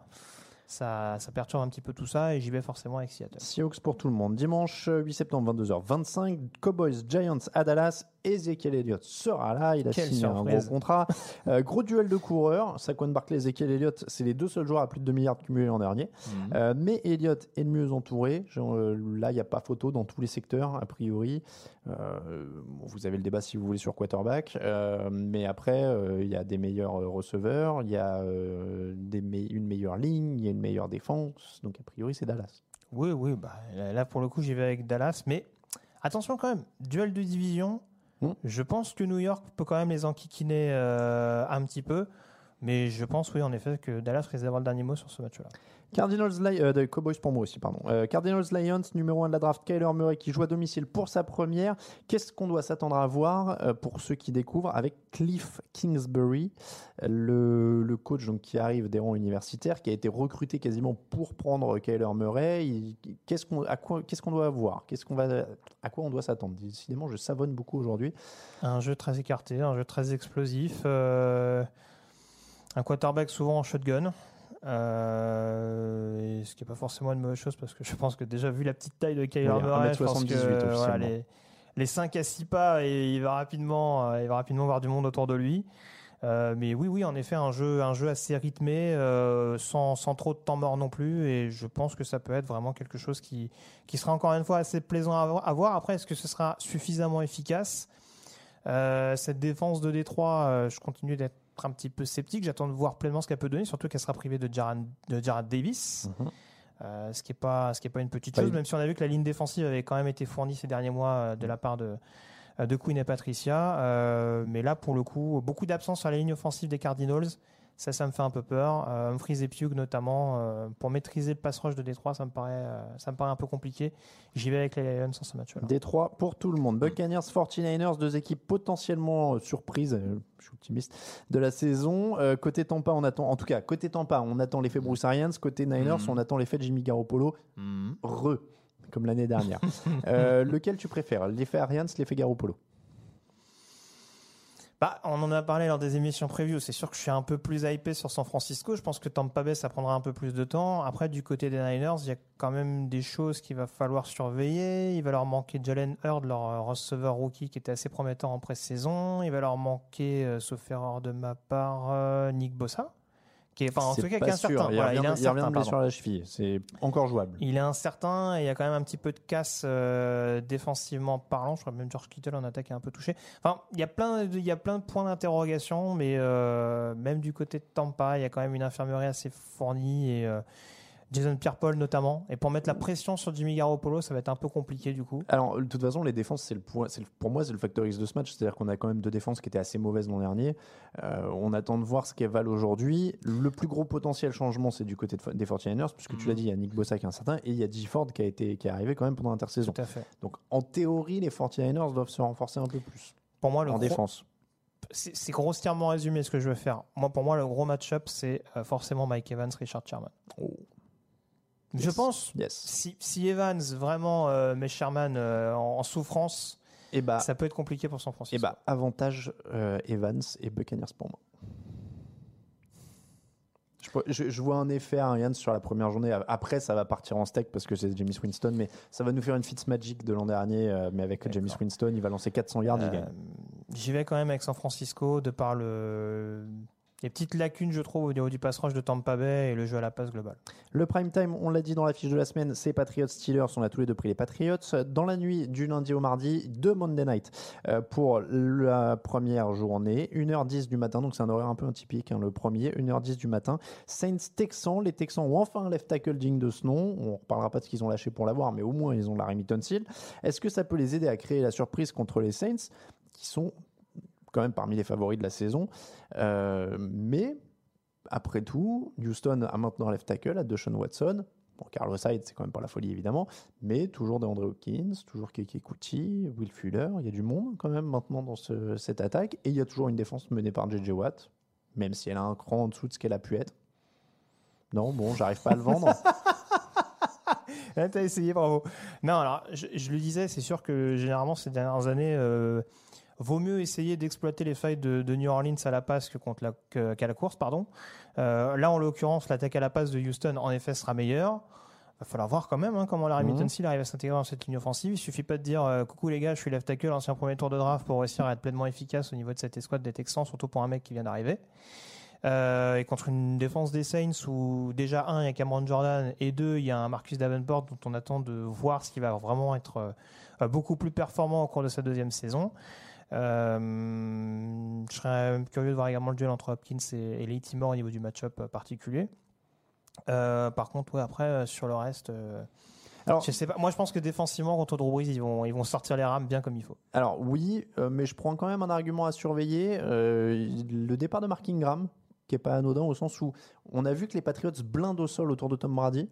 ça, perturbe un petit peu tout ça et j'y vais forcément avec Seattle. Seahawks pour tout le monde. Dimanche 8 septembre, 22h25, Cowboys Giants à Dallas. Ezekiel Elliott sera là, il a Quelle signé surprise. un gros contrat. Euh, gros duel de coureurs. Saquon Barkley, Ezekiel Elliott, c'est les deux seuls joueurs à plus de 2 milliards cumulés l'an dernier. Mhm. Euh, mais Elliott est le mieux entouré. Genre, euh, là, il n'y a pas photo dans tous les secteurs, a priori. Euh, vous avez le débat si vous voulez sur quarterback. Mais après, il y a des meilleurs receveurs, il y a des me- une meilleure ligne, il y a une meilleure défense. Donc, a priori, c'est Dallas. Oui, oui, bah, là pour le coup j'y vais avec Dallas, mais attention quand même, duel de division, Mm. je pense que New York peut quand même les enquiquiner euh, un petit peu, mais je pense oui en effet que Dallas risque d'avoir le dernier mot sur ce match-là. Cardinals, Li- euh, Cowboys pour moi aussi, pardon. Euh, Cardinals Lions, numéro 1 de la draft, Kyler Murray qui joue à domicile pour sa première. Qu'est-ce qu'on doit s'attendre à voir euh, pour ceux qui découvrent avec Cliff Kingsbury, le, coach donc, qui arrive des rangs universitaires, qui a été recruté quasiment pour prendre Kyler Murray. Qu'est-ce qu'on qu'est-ce doit voir? Qu'est-ce va à quoi on doit s'attendre? Décidément, je savonne beaucoup aujourd'hui. Un jeu très écarté, un jeu très explosif, un quarterback souvent en shotgun. Euh, ce qui n'est pas forcément une mauvaise chose parce que je pense que déjà vu la petite taille de Kyler Oui, Murray, je pense 1m78 que voilà, officiellement. les, les 5 à 6 pas et il va rapidement, euh, il va rapidement voir du monde autour de lui. Euh, mais oui, oui, en effet, un jeu, un jeu assez rythmé, euh, sans, sans trop de temps mort non plus, et je pense que ça peut être vraiment quelque chose qui, qui sera encore une fois assez plaisant à vo- à voir. Après, est-ce que ce sera suffisamment efficace? Euh, Cette défense de Détroit, je continue d'être un petit peu sceptique. J'attends de voir pleinement ce qu'elle peut donner, surtout qu'elle sera privée de Jared, de Jared Davis. Euh, ce qui est pas ce qui est pas une petite chose même si on a vu que la ligne défensive avait quand même été fournie ces derniers mois euh, de la part de euh, de Queen et Patricia Euh, mais là pour le coup beaucoup d'absence sur la ligne offensive des Cardinals ça ça me fait un peu peur euh, Humphries et Pugh notamment euh, pour maîtriser le pass rush de Détroit ça me paraît euh, ça me paraît un peu compliqué j'y vais avec les Lions sur ce match là Détroit pour tout le monde. Buccaneers, 49ers, deux équipes potentiellement euh, surprises, euh, je suis optimiste, de la saison. Euh, côté Tampa, on attend, en tout cas, côté Tampa, on attend l'effet Bruce Arians. Côté Niners, on attend l'effet Jimmy Garoppolo. Re, comme l'année dernière. Euh, lequel tu préfères L'effet Arians, l'effet Garoppolo? Bah, on en a parlé lors des émissions preview. C'est sûr que je suis un peu plus hypé sur San Francisco. Je pense que Tampa Bay, ça prendra un peu plus de temps. Après, du côté des Niners, il y a quand même des choses qu'il va falloir surveiller. Il va leur manquer Jalen Hurd, leur euh, receveur rookie qui était assez prometteur en pré-saison. Il va leur manquer, euh, sauf erreur de ma part, euh, Nick Bossa. Qui est, enfin, en tout cas, qui est incertain. Il Voilà, il il revient de blessure à la cheville. C'est encore jouable. Il est incertain et il y a quand même un petit peu de casse euh, défensivement parlant. Je crois que même George Kittle en attaque est un peu touché. Enfin, il y a plein de, il y a plein de points d'interrogation, mais euh, même du côté de Tampa, il y a quand même une infirmerie assez fournie et euh, Jason Pierre-Paul notamment. Et pour mettre la pression sur Jimmy Garoppolo, ça va être un peu compliqué du coup. Alors, de toute façon, les défenses, c'est le point. c'est le- pour moi, c'est le facteur X de ce match. C'est-à-dire qu'on a quand même deux défenses qui étaient assez mauvaises l'an dernier. Euh, on attend de voir ce qu'elles valent aujourd'hui. Le plus gros potentiel changement, c'est du côté de- des 49ers, puisque tu l'as dit, il y a Nick Bossa qui est incertain et il y a G. Ford qui, a été, qui est arrivé quand même pendant l'intersaison. Tout à fait. Donc, en théorie, les 49ers doivent se renforcer un peu plus Pour moi, le en gros- défense. c'est grossièrement résumé ce que je vais faire. Moi, pour moi, le gros match-up, c'est euh, forcément Mike Evans, Richard Sherman. Je Yes. pense Yes. si, si Evans vraiment euh, met Sherman euh, en, en souffrance, Et bah, ça peut être compliqué pour San Francisco. et bah avantage euh, Evans et Buccaneers pour moi. Je, je- je vois un effet Arians sur la première journée. Après, ça va partir en steak parce que c'est James Winston, mais ça va nous faire une Fitzmagic de l'an dernier. mais avec James. Winston, il va lancer 400 yards, il gagne. J'y vais quand même avec San Francisco de par le des petites lacunes, je trouve, au niveau du pass rush de Tampa Bay et le jeu à la passe globale. Le prime time, on l'a dit dans la fiche de la semaine, c'est Patriots Steelers. On a tous les deux pris les Patriots. Dans la nuit du lundi au mardi, deux Monday night euh, pour la première journée. 1h10 du matin, donc c'est un horaire un peu atypique, hein, le premier. 1h10 du matin. Saints Texans. Les Texans ont enfin un left tackle digne de ce nom. On ne reparlera pas de ce qu'ils ont lâché pour l'avoir, mais au moins ils ont la Remington Seal. Est-ce que ça peut les aider à créer la surprise contre les Saints qui sont quand même parmi les favoris de la saison. Euh, mais après tout, Houston a maintenant left tackle à Deshaun Watson. Bon, Carlos Hyde, c'est quand même pas la folie évidemment, mais toujours DeAndre Hopkins, toujours Keke Kuti, Will Fuller. Il y a du monde quand même maintenant dans ce- cette attaque. Et il y a toujours une défense menée par JJ Watt, même si elle a un cran en dessous de ce qu'elle a pu être. Non, bon, j'arrive pas à le vendre. Ah, T'as essayé, bravo. Non, alors, je, je le disais, c'est sûr que généralement, ces dernières années, euh, vaut mieux essayer d'exploiter les failles de, de New Orleans à la passe que contre la, que- qu'à la course, pardon. Euh, là, en l'occurrence, l'attaque à la passe de Houston, en effet, sera meilleure. Va falloir voir quand même hein, comment la Remington Mhm. Seal arrive à s'intégrer dans cette ligne offensive. Il suffit pas de dire euh, coucou les gars, je suis left tackle, ancien premier tour de draft pour réussir à être pleinement efficace au niveau de cette escouade des Texans, surtout pour un mec qui vient d'arriver. Euh, et contre une défense des Saints où déjà un il y a Cameron Jordan et deux il y a un Marcus Davenport dont on attend de voir ce qui va vraiment être euh, beaucoup plus performant au cours de sa deuxième saison. Euh, je serais curieux de voir également le duel entre Hopkins et, et Lee Timor au niveau du match-up euh, particulier. Euh, par contre, ouais, après sur le reste, Alors, je sais pas. Moi, je pense que défensivement contre Drew Brees, ils vont ils vont sortir les rames bien comme il faut. Alors oui, euh, mais je prends quand même un argument à surveiller. Euh, le départ de Mark Ingram, qui est pas anodin au sens où on a vu que les Patriots blindent au sol autour de Tom Brady.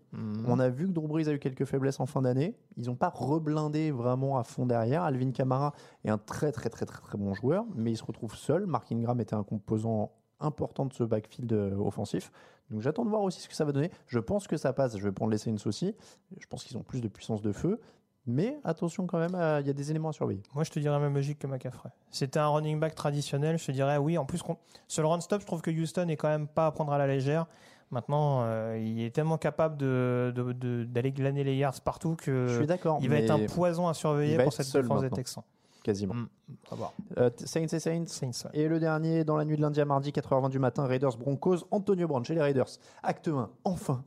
On a vu que Drew Brees a eu quelques faiblesses en fin d'année. Ils n'ont pas reblindé vraiment à fond derrière. Alvin Kamara est un très très très très très bon joueur, mais il se retrouve seul. Mark Ingram était un composant important de ce backfield euh, offensif. Donc j'attends de voir aussi ce que ça va donner. Je pense que ça passe. Je vais prendre les Saints aussi. Je pense qu'ils ont plus de puissance de feu. Mais attention quand même, euh, il y a des éléments à surveiller. Moi, je te dirais même logique que McCaffrey. C'était un running back traditionnel, je te dirais oui. En plus, sur le run stop, je trouve que Houston est quand même pas à prendre à la légère. Maintenant, euh, il est tellement capable de- de- de- d'aller glaner les yards partout que Je suis d'accord. il va être un poison à il surveiller pour cette défense des. Texans. quasiment. Mm. On va voir. Euh, t- Saints et Saints. Saints, ouais. Et le dernier, dans la nuit de lundi à mardi, 4h20 du matin, Raiders Broncos, Antonio Brown chez les Raiders. Acte 1, enfin.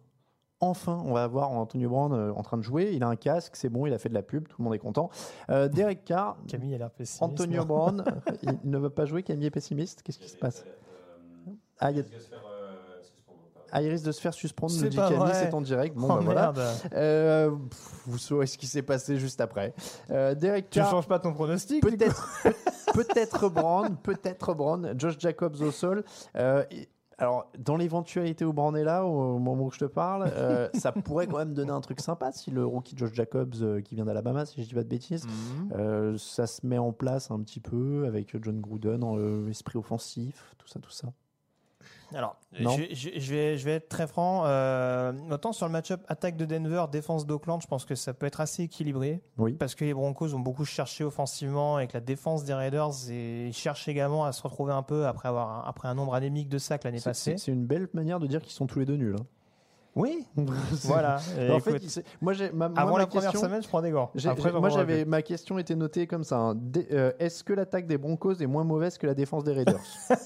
Enfin, on va voir Antonio Brown euh, en train de jouer. Il a un casque, c'est bon, il a fait de la pub, tout le monde est content. Euh, Derek Carr, Camille a l'air pessimiste. Antonio Brown, euh, il ne veut pas jouer, Camille est pessimiste. Qu'est-ce qui se passe ah, il y a- Ah, il risque de se faire suspendre, nous dit Camille, c'est en direct. Bon, Oh, bah, voilà. merde. Euh, pff, vous saurez ce qui s'est passé juste après. Euh, Derek Tu Carr, changes pas ton pronostic Peut-être, peut- peut-être Brand, peut-être Brand, Josh Jacobs au sol. Euh, alors, dans l'éventualité où Brand est là, au moment où je te parle, euh, ça pourrait quand même donner un truc sympa si le rookie Josh Jacobs, euh, qui vient d'Alabama, si je dis pas de bêtises, Mhm. euh, ça se met en place un petit peu avec John Gruden en esprit offensif, tout ça, tout ça. Alors, je, je- je vais, je vais être très franc. Euh, autant sur le match-up attaque de Denver, défense d'Oakland, je pense que ça peut être assez équilibré. Oui. Parce que les Broncos ont beaucoup cherché offensivement et que la défense des Raiders et ils cherchent également à se retrouver un peu après, avoir, après un nombre anémique de sacs l'année passée. C'est c'est une belle manière de dire qu'ils sont tous les deux nuls. hein. Oui, voilà. Et en fait, écoute, moi, j'ai, ma, moi, avant ma la première question- semaine, je prends des gants. Après, moi, j'avais ma question était notée comme ça. hein. Euh, Est-ce que l'attaque des Broncos est moins mauvaise que la défense des Raiders?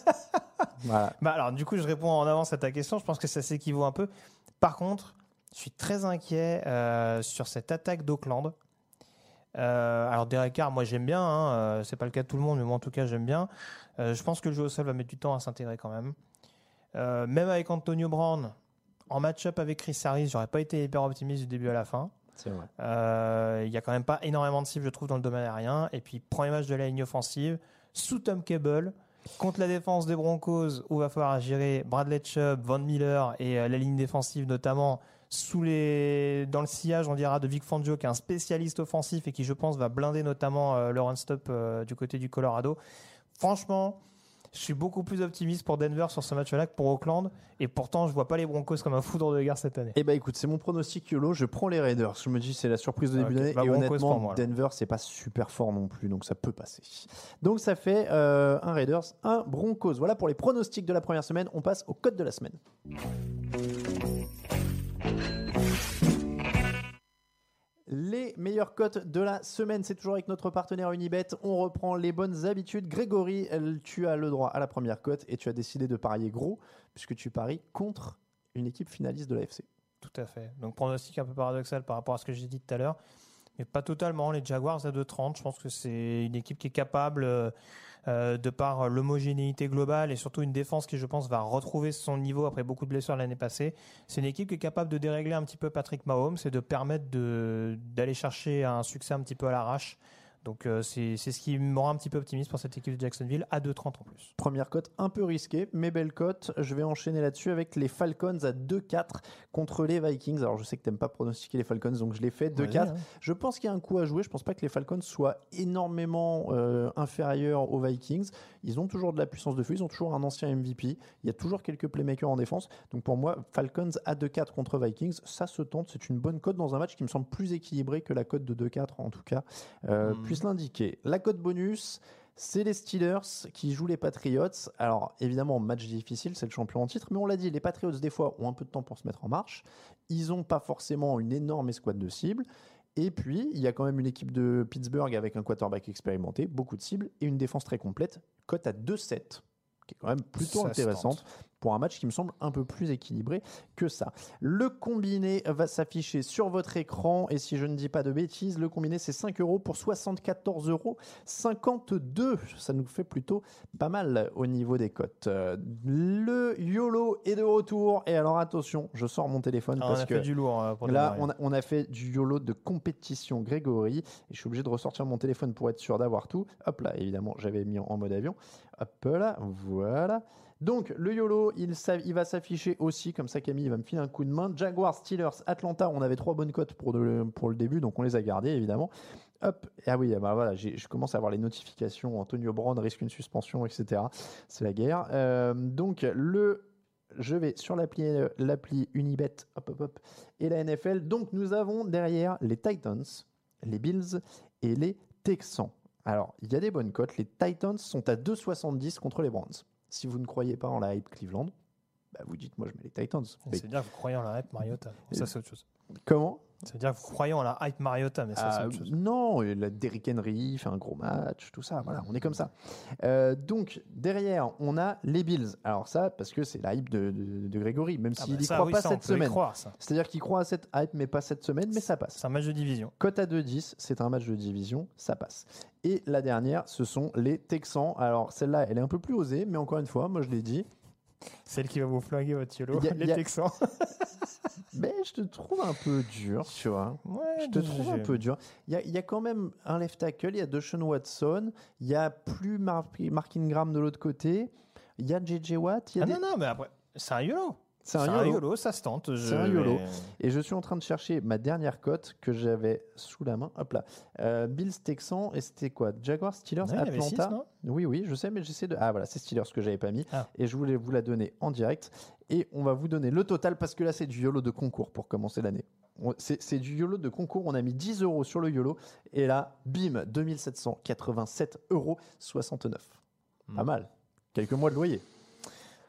Voilà. Bah alors, du coup, je réponds en avance à ta question. Je pense que ça s'équivaut un peu. Par contre, je suis très inquiet euh, sur cette attaque d'Auckland. Euh, alors, Derek Carr, moi j'aime bien. Hein, c'est pas le cas de tout le monde, mais moi en tout cas j'aime bien. Euh, je pense que le jeu au sol va mettre du temps à s'intégrer quand même. Même avec Antonio Brown, en match-up avec Chris Harris, j'aurais pas été hyper optimiste du début à la fin. Euh, Il y a quand même pas énormément de cibles, je trouve, dans le domaine aérien. Et puis, premier match de la ligne offensive, sous Tom Cable, contre la défense des Broncos, où va falloir gérer Bradley Chubb, Von Miller et euh, la ligne défensive notamment, sous les, dans le sillage, on dira, de Vic Fangio, qui est un spécialiste offensif et qui, je pense, va blinder notamment euh, le run-stop euh, du côté du Colorado. Franchement, je suis beaucoup plus optimiste pour Denver sur ce match-là que pour Auckland. Et pourtant, je vois pas les Broncos comme un foudre de guerre cette année. Eh ben écoute, c'est mon pronostic YOLO. Je prends les Raiders. Je me dis c'est la surprise de début Ok, d'année. bah, et Broncos honnêtement, moi. Denver c'est pas super fort non plus, donc ça peut passer. Donc ça fait euh, un Raiders, un Broncos. Voilà pour les pronostics de la première semaine. On passe au code de la semaine. Les meilleures cotes de la semaine, c'est toujours avec notre partenaire Unibet. On reprend les bonnes habitudes. Grégory, tu as le droit à la première cote et tu as décidé de parier gros puisque tu paries contre une équipe finaliste de l'AFC. Tout à fait. Donc pronostic un peu paradoxal par rapport à ce que j'ai dit tout à l'heure, mais pas totalement. Les Jaguars à 2,30, je pense que c'est une équipe qui est capable, euh, euh, de par l'homogénéité globale et surtout une défense qui, je pense, va retrouver son niveau après beaucoup de blessures l'année passée. C'est une équipe qui est capable de dérégler un petit peu Patrick Mahomes et de permettre d'aller chercher un succès un petit peu à l'arrache. Donc euh, c'est c'est ce qui me rend un petit peu optimiste pour cette équipe de Jacksonville à 2,30 en plus. Première cote un peu risquée, mais belle cote. Je vais enchaîner là-dessus avec les Falcons à 2-4 contre les Vikings. Alors je sais que tu n'aimes pas pronostiquer les Falcons, donc je l'ai fait 2-4. Vas-y, hein. Je pense qu'il y a un coup à jouer. Je pense pas que les Falcons soient énormément euh, inférieurs aux Vikings. Ils ont toujours de la puissance de feu. Ils ont toujours un ancien MVP. Il y a toujours quelques playmakers en défense. Donc pour moi, Falcons à 2-4 contre Vikings, ça se tente. C'est une bonne cote dans un match qui me semble plus équilibré que la cote de 2-4 en tout cas euh, Hmm. Puisse l'indiquer. La cote bonus. C'est les Steelers qui jouent les Patriots. Alors évidemment, match difficile, c'est le champion en titre, mais on l'a dit, les Patriots des fois ont un peu de temps pour se mettre en marche. Ils n'ont pas forcément une énorme escouade de cibles. Et puis, il y a quand même une équipe de Pittsburgh avec un quarterback expérimenté, beaucoup de cibles et une défense très complète. Cote à 2-7, qui est quand même plutôt Ça intéressante. Pour un match qui me semble un peu plus équilibré que ça. Le combiné va s'afficher sur votre écran et si je ne dis pas de bêtises, le combiné c'est 5 euros pour 74 euros 52. Ça nous fait plutôt pas mal au niveau des cotes. Le YOLO est de retour et alors attention, je sors mon téléphone Ah, on parce a que fait du lourd euh, pour Là, on a, on a fait du YOLO de compétition Grégory. Et je suis obligé de ressortir mon téléphone pour être sûr d'avoir tout. Hop là, évidemment, j'avais mis en mode avion. Hop là, voilà. Donc, le YOLO, il, il va s'afficher aussi. Comme ça, Camille va me filer un coup de main. Jaguars, Steelers, Atlanta. On avait trois bonnes cotes pour, le- début, donc on les a gardées, évidemment. Hop, ah oui, ah bah voilà, je commence à avoir les notifications. Antonio Brown risque une suspension, etc. C'est la guerre. Euh, donc, le je vais sur l'appli, euh, l'appli Unibet, hop, hop, hop, et la NFL. Donc nous avons derrière les Titans, les Bills et les Texans. Alors, il y a des bonnes cotes. Les Titans sont à 2,70 contre les Browns. Si vous ne croyez pas en la hype Cleveland, bah, vous dites moi je mets les Titans. Mais C'est dire que vous croyez en la hype Mariota. Ça, c'est autre chose. comment? Ça veut dire que vous croyez en la hype Mariota, mais ça, c'est Ah, autre chose. Non, la Derrick Henry fait un gros match, tout ça, voilà, on est comme ça. Euh, donc, derrière, on a les Bills. Alors ça, parce que c'est la hype de, de- de Grégory, même Ah s'il bah n'y ça, croit oui, pas ça, cette semaine. C'est-à-dire qu'il croit à cette hype, mais pas cette semaine, mais ça passe. C'est un match de division. Cote à 2-10, c'est un match de division, ça passe. Et la dernière, ce sont les Texans. Alors celle-là, elle est un peu plus osée, mais encore une fois, moi je l'ai dit, Celle qui va vous flinguer votre YOLO, a- les a- Texans. mais je te trouve un peu dur, tu vois. Ouais, Je te trouve un peu dur. Il y y a quand même un left tackle, il y a Deshaun Watson, il y a plus Mar- Mark Ingram de l'autre côté, il y a JJ Watt, y a Ah des- non, non, mais après, c'est un YOLO. C'est un YOLO. ça se tente. je- C'est un YOLO. Et je suis en train de chercher ma dernière cote que j'avais sous la main. Hop là. Euh, Bills Texans, et c'était quoi? Jaguars, Steelers, Ouais, six, Atlanta? non? Oui, oui, je sais, mais j'essaie de. Ah voilà, c'est Steelers que j'avais pas mis. Ah. Et je voulais vous la donner en direct. Et on va vous donner le total parce que là, c'est du YOLO de concours pour commencer l'année. C'est du YOLO de concours. On a mis 10 euros sur le YOLO. Et là, bim, 2787 euros 69. Pas Hmm. mal. Quelques mois de loyer.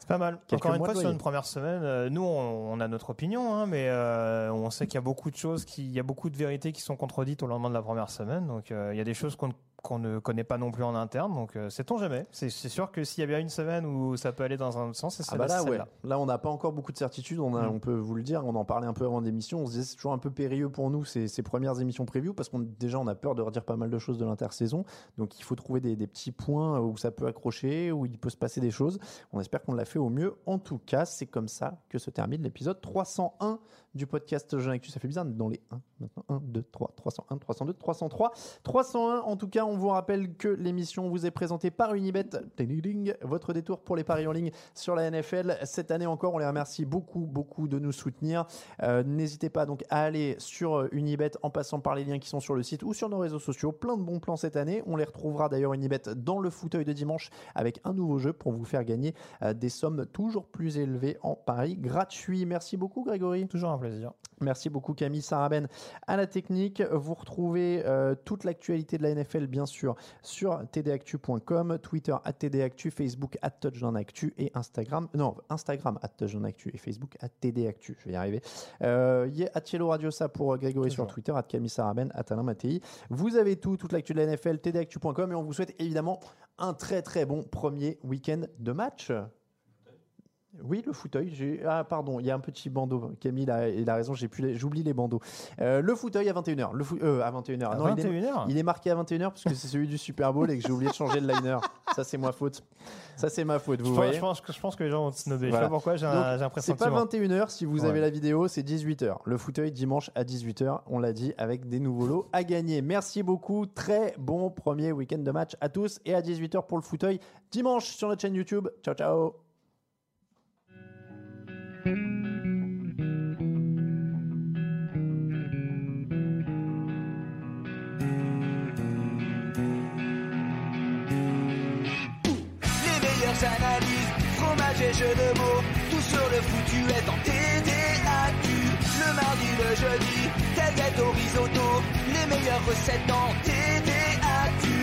C'est pas mal. Quelques Encore une fois, sur une première semaine, euh, nous, on, on a notre opinion, hein, mais euh, on sait qu'il y a beaucoup de choses, qui- il y a beaucoup de vérités qui sont contredites au lendemain de la première semaine. Donc, euh, il y a des choses qu'on qu'on ne connaît pas non plus en interne. Donc, euh, sait-on jamais. C'est sûr que s'il y a bien une semaine où ça peut aller dans un sens, c'est Ah bah là, ouais. on n'a pas encore beaucoup de certitudes. On, a- Mm. on peut vous le dire. On en parlait un peu avant l'émission. On se disait c'est toujours un peu périlleux pour nous ces, ces premières émissions preview parce qu'on déjà on a peur de redire pas mal de choses de l'intersaison. Donc il faut trouver des, des petits points où ça peut accrocher, où il peut se passer des choses. On espère qu'on l'a fait au mieux. En tout cas, c'est comme ça que se termine l'épisode 301 du podcast Jean Actu. Ça fait bizarre dans les 1 maintenant. 1, 2, 3, 301, 302, 303, 301. En tout cas, on vous rappelle que l'émission vous est présentée par Unibet. Votre détour pour les paris en ligne sur la NFL. Cette année encore, on les remercie beaucoup, beaucoup de nous soutenir. Euh, N'hésitez pas donc à aller sur euh, Unibet en passant par les liens qui sont sur le site ou sur nos réseaux sociaux. Plein de bons plans cette année. On les retrouvera d'ailleurs Unibet dans le fauteuil de dimanche avec un nouveau jeu pour vous faire gagner euh, des sommes toujours plus élevées en paris gratuits. Merci beaucoup Grégory. Toujours un plaisir. Merci beaucoup Camille Saraben à la technique. Vous retrouvez euh, toute l'actualité de la NFL bien bien sûr sur tdactu.com, Twitter at tdactu, Facebook at touchdownactu et Instagram, non, Instagram at touchdownactu et Facebook at tdactu. Je vais y arriver. Euh, y a Yellow Radio ça pour Grégory sur Twitter, at Camille Saraben, at Alain Mattei. Vous avez tout, toute l'actu de la NFL, tdactu.com et on vous souhaite évidemment un très très bon premier week-end de match. Oui, le fauteuil. Ah, pardon, il y a un petit bandeau. Camille, il a, il a raison, j'ai plus les- j'oublie les bandeaux. Euh, le fauteuil à 21h. Le fou- euh, à 21h. À Non, il est- 21h? Il est, marqué à 21h parce que c'est celui du Super Bowl et que j'ai oublié de changer le liner. Ça, c'est ma faute. Ça, c'est ma faute, vous Je pense, voyez. je pense que, je pense que les gens vont snobber. Voilà. Je sais pas pourquoi, j'ai un, c'est pas pressentiment. 21h si vous Ouais. avez la vidéo, c'est 18h. Le fauteuil dimanche à 18h, on l'a dit, avec des nouveaux lots à gagner. Merci beaucoup. Très bon premier week-end de match à tous et à 18h pour le fauteuil dimanche sur notre chaîne YouTube. Ciao, ciao. Les meilleures analyses, fromage et jeux de mots, tout sur le foutu est en TDAQ. Le mardi, le jeudi, tailgate au risotto, les meilleures recettes dans TDAQ.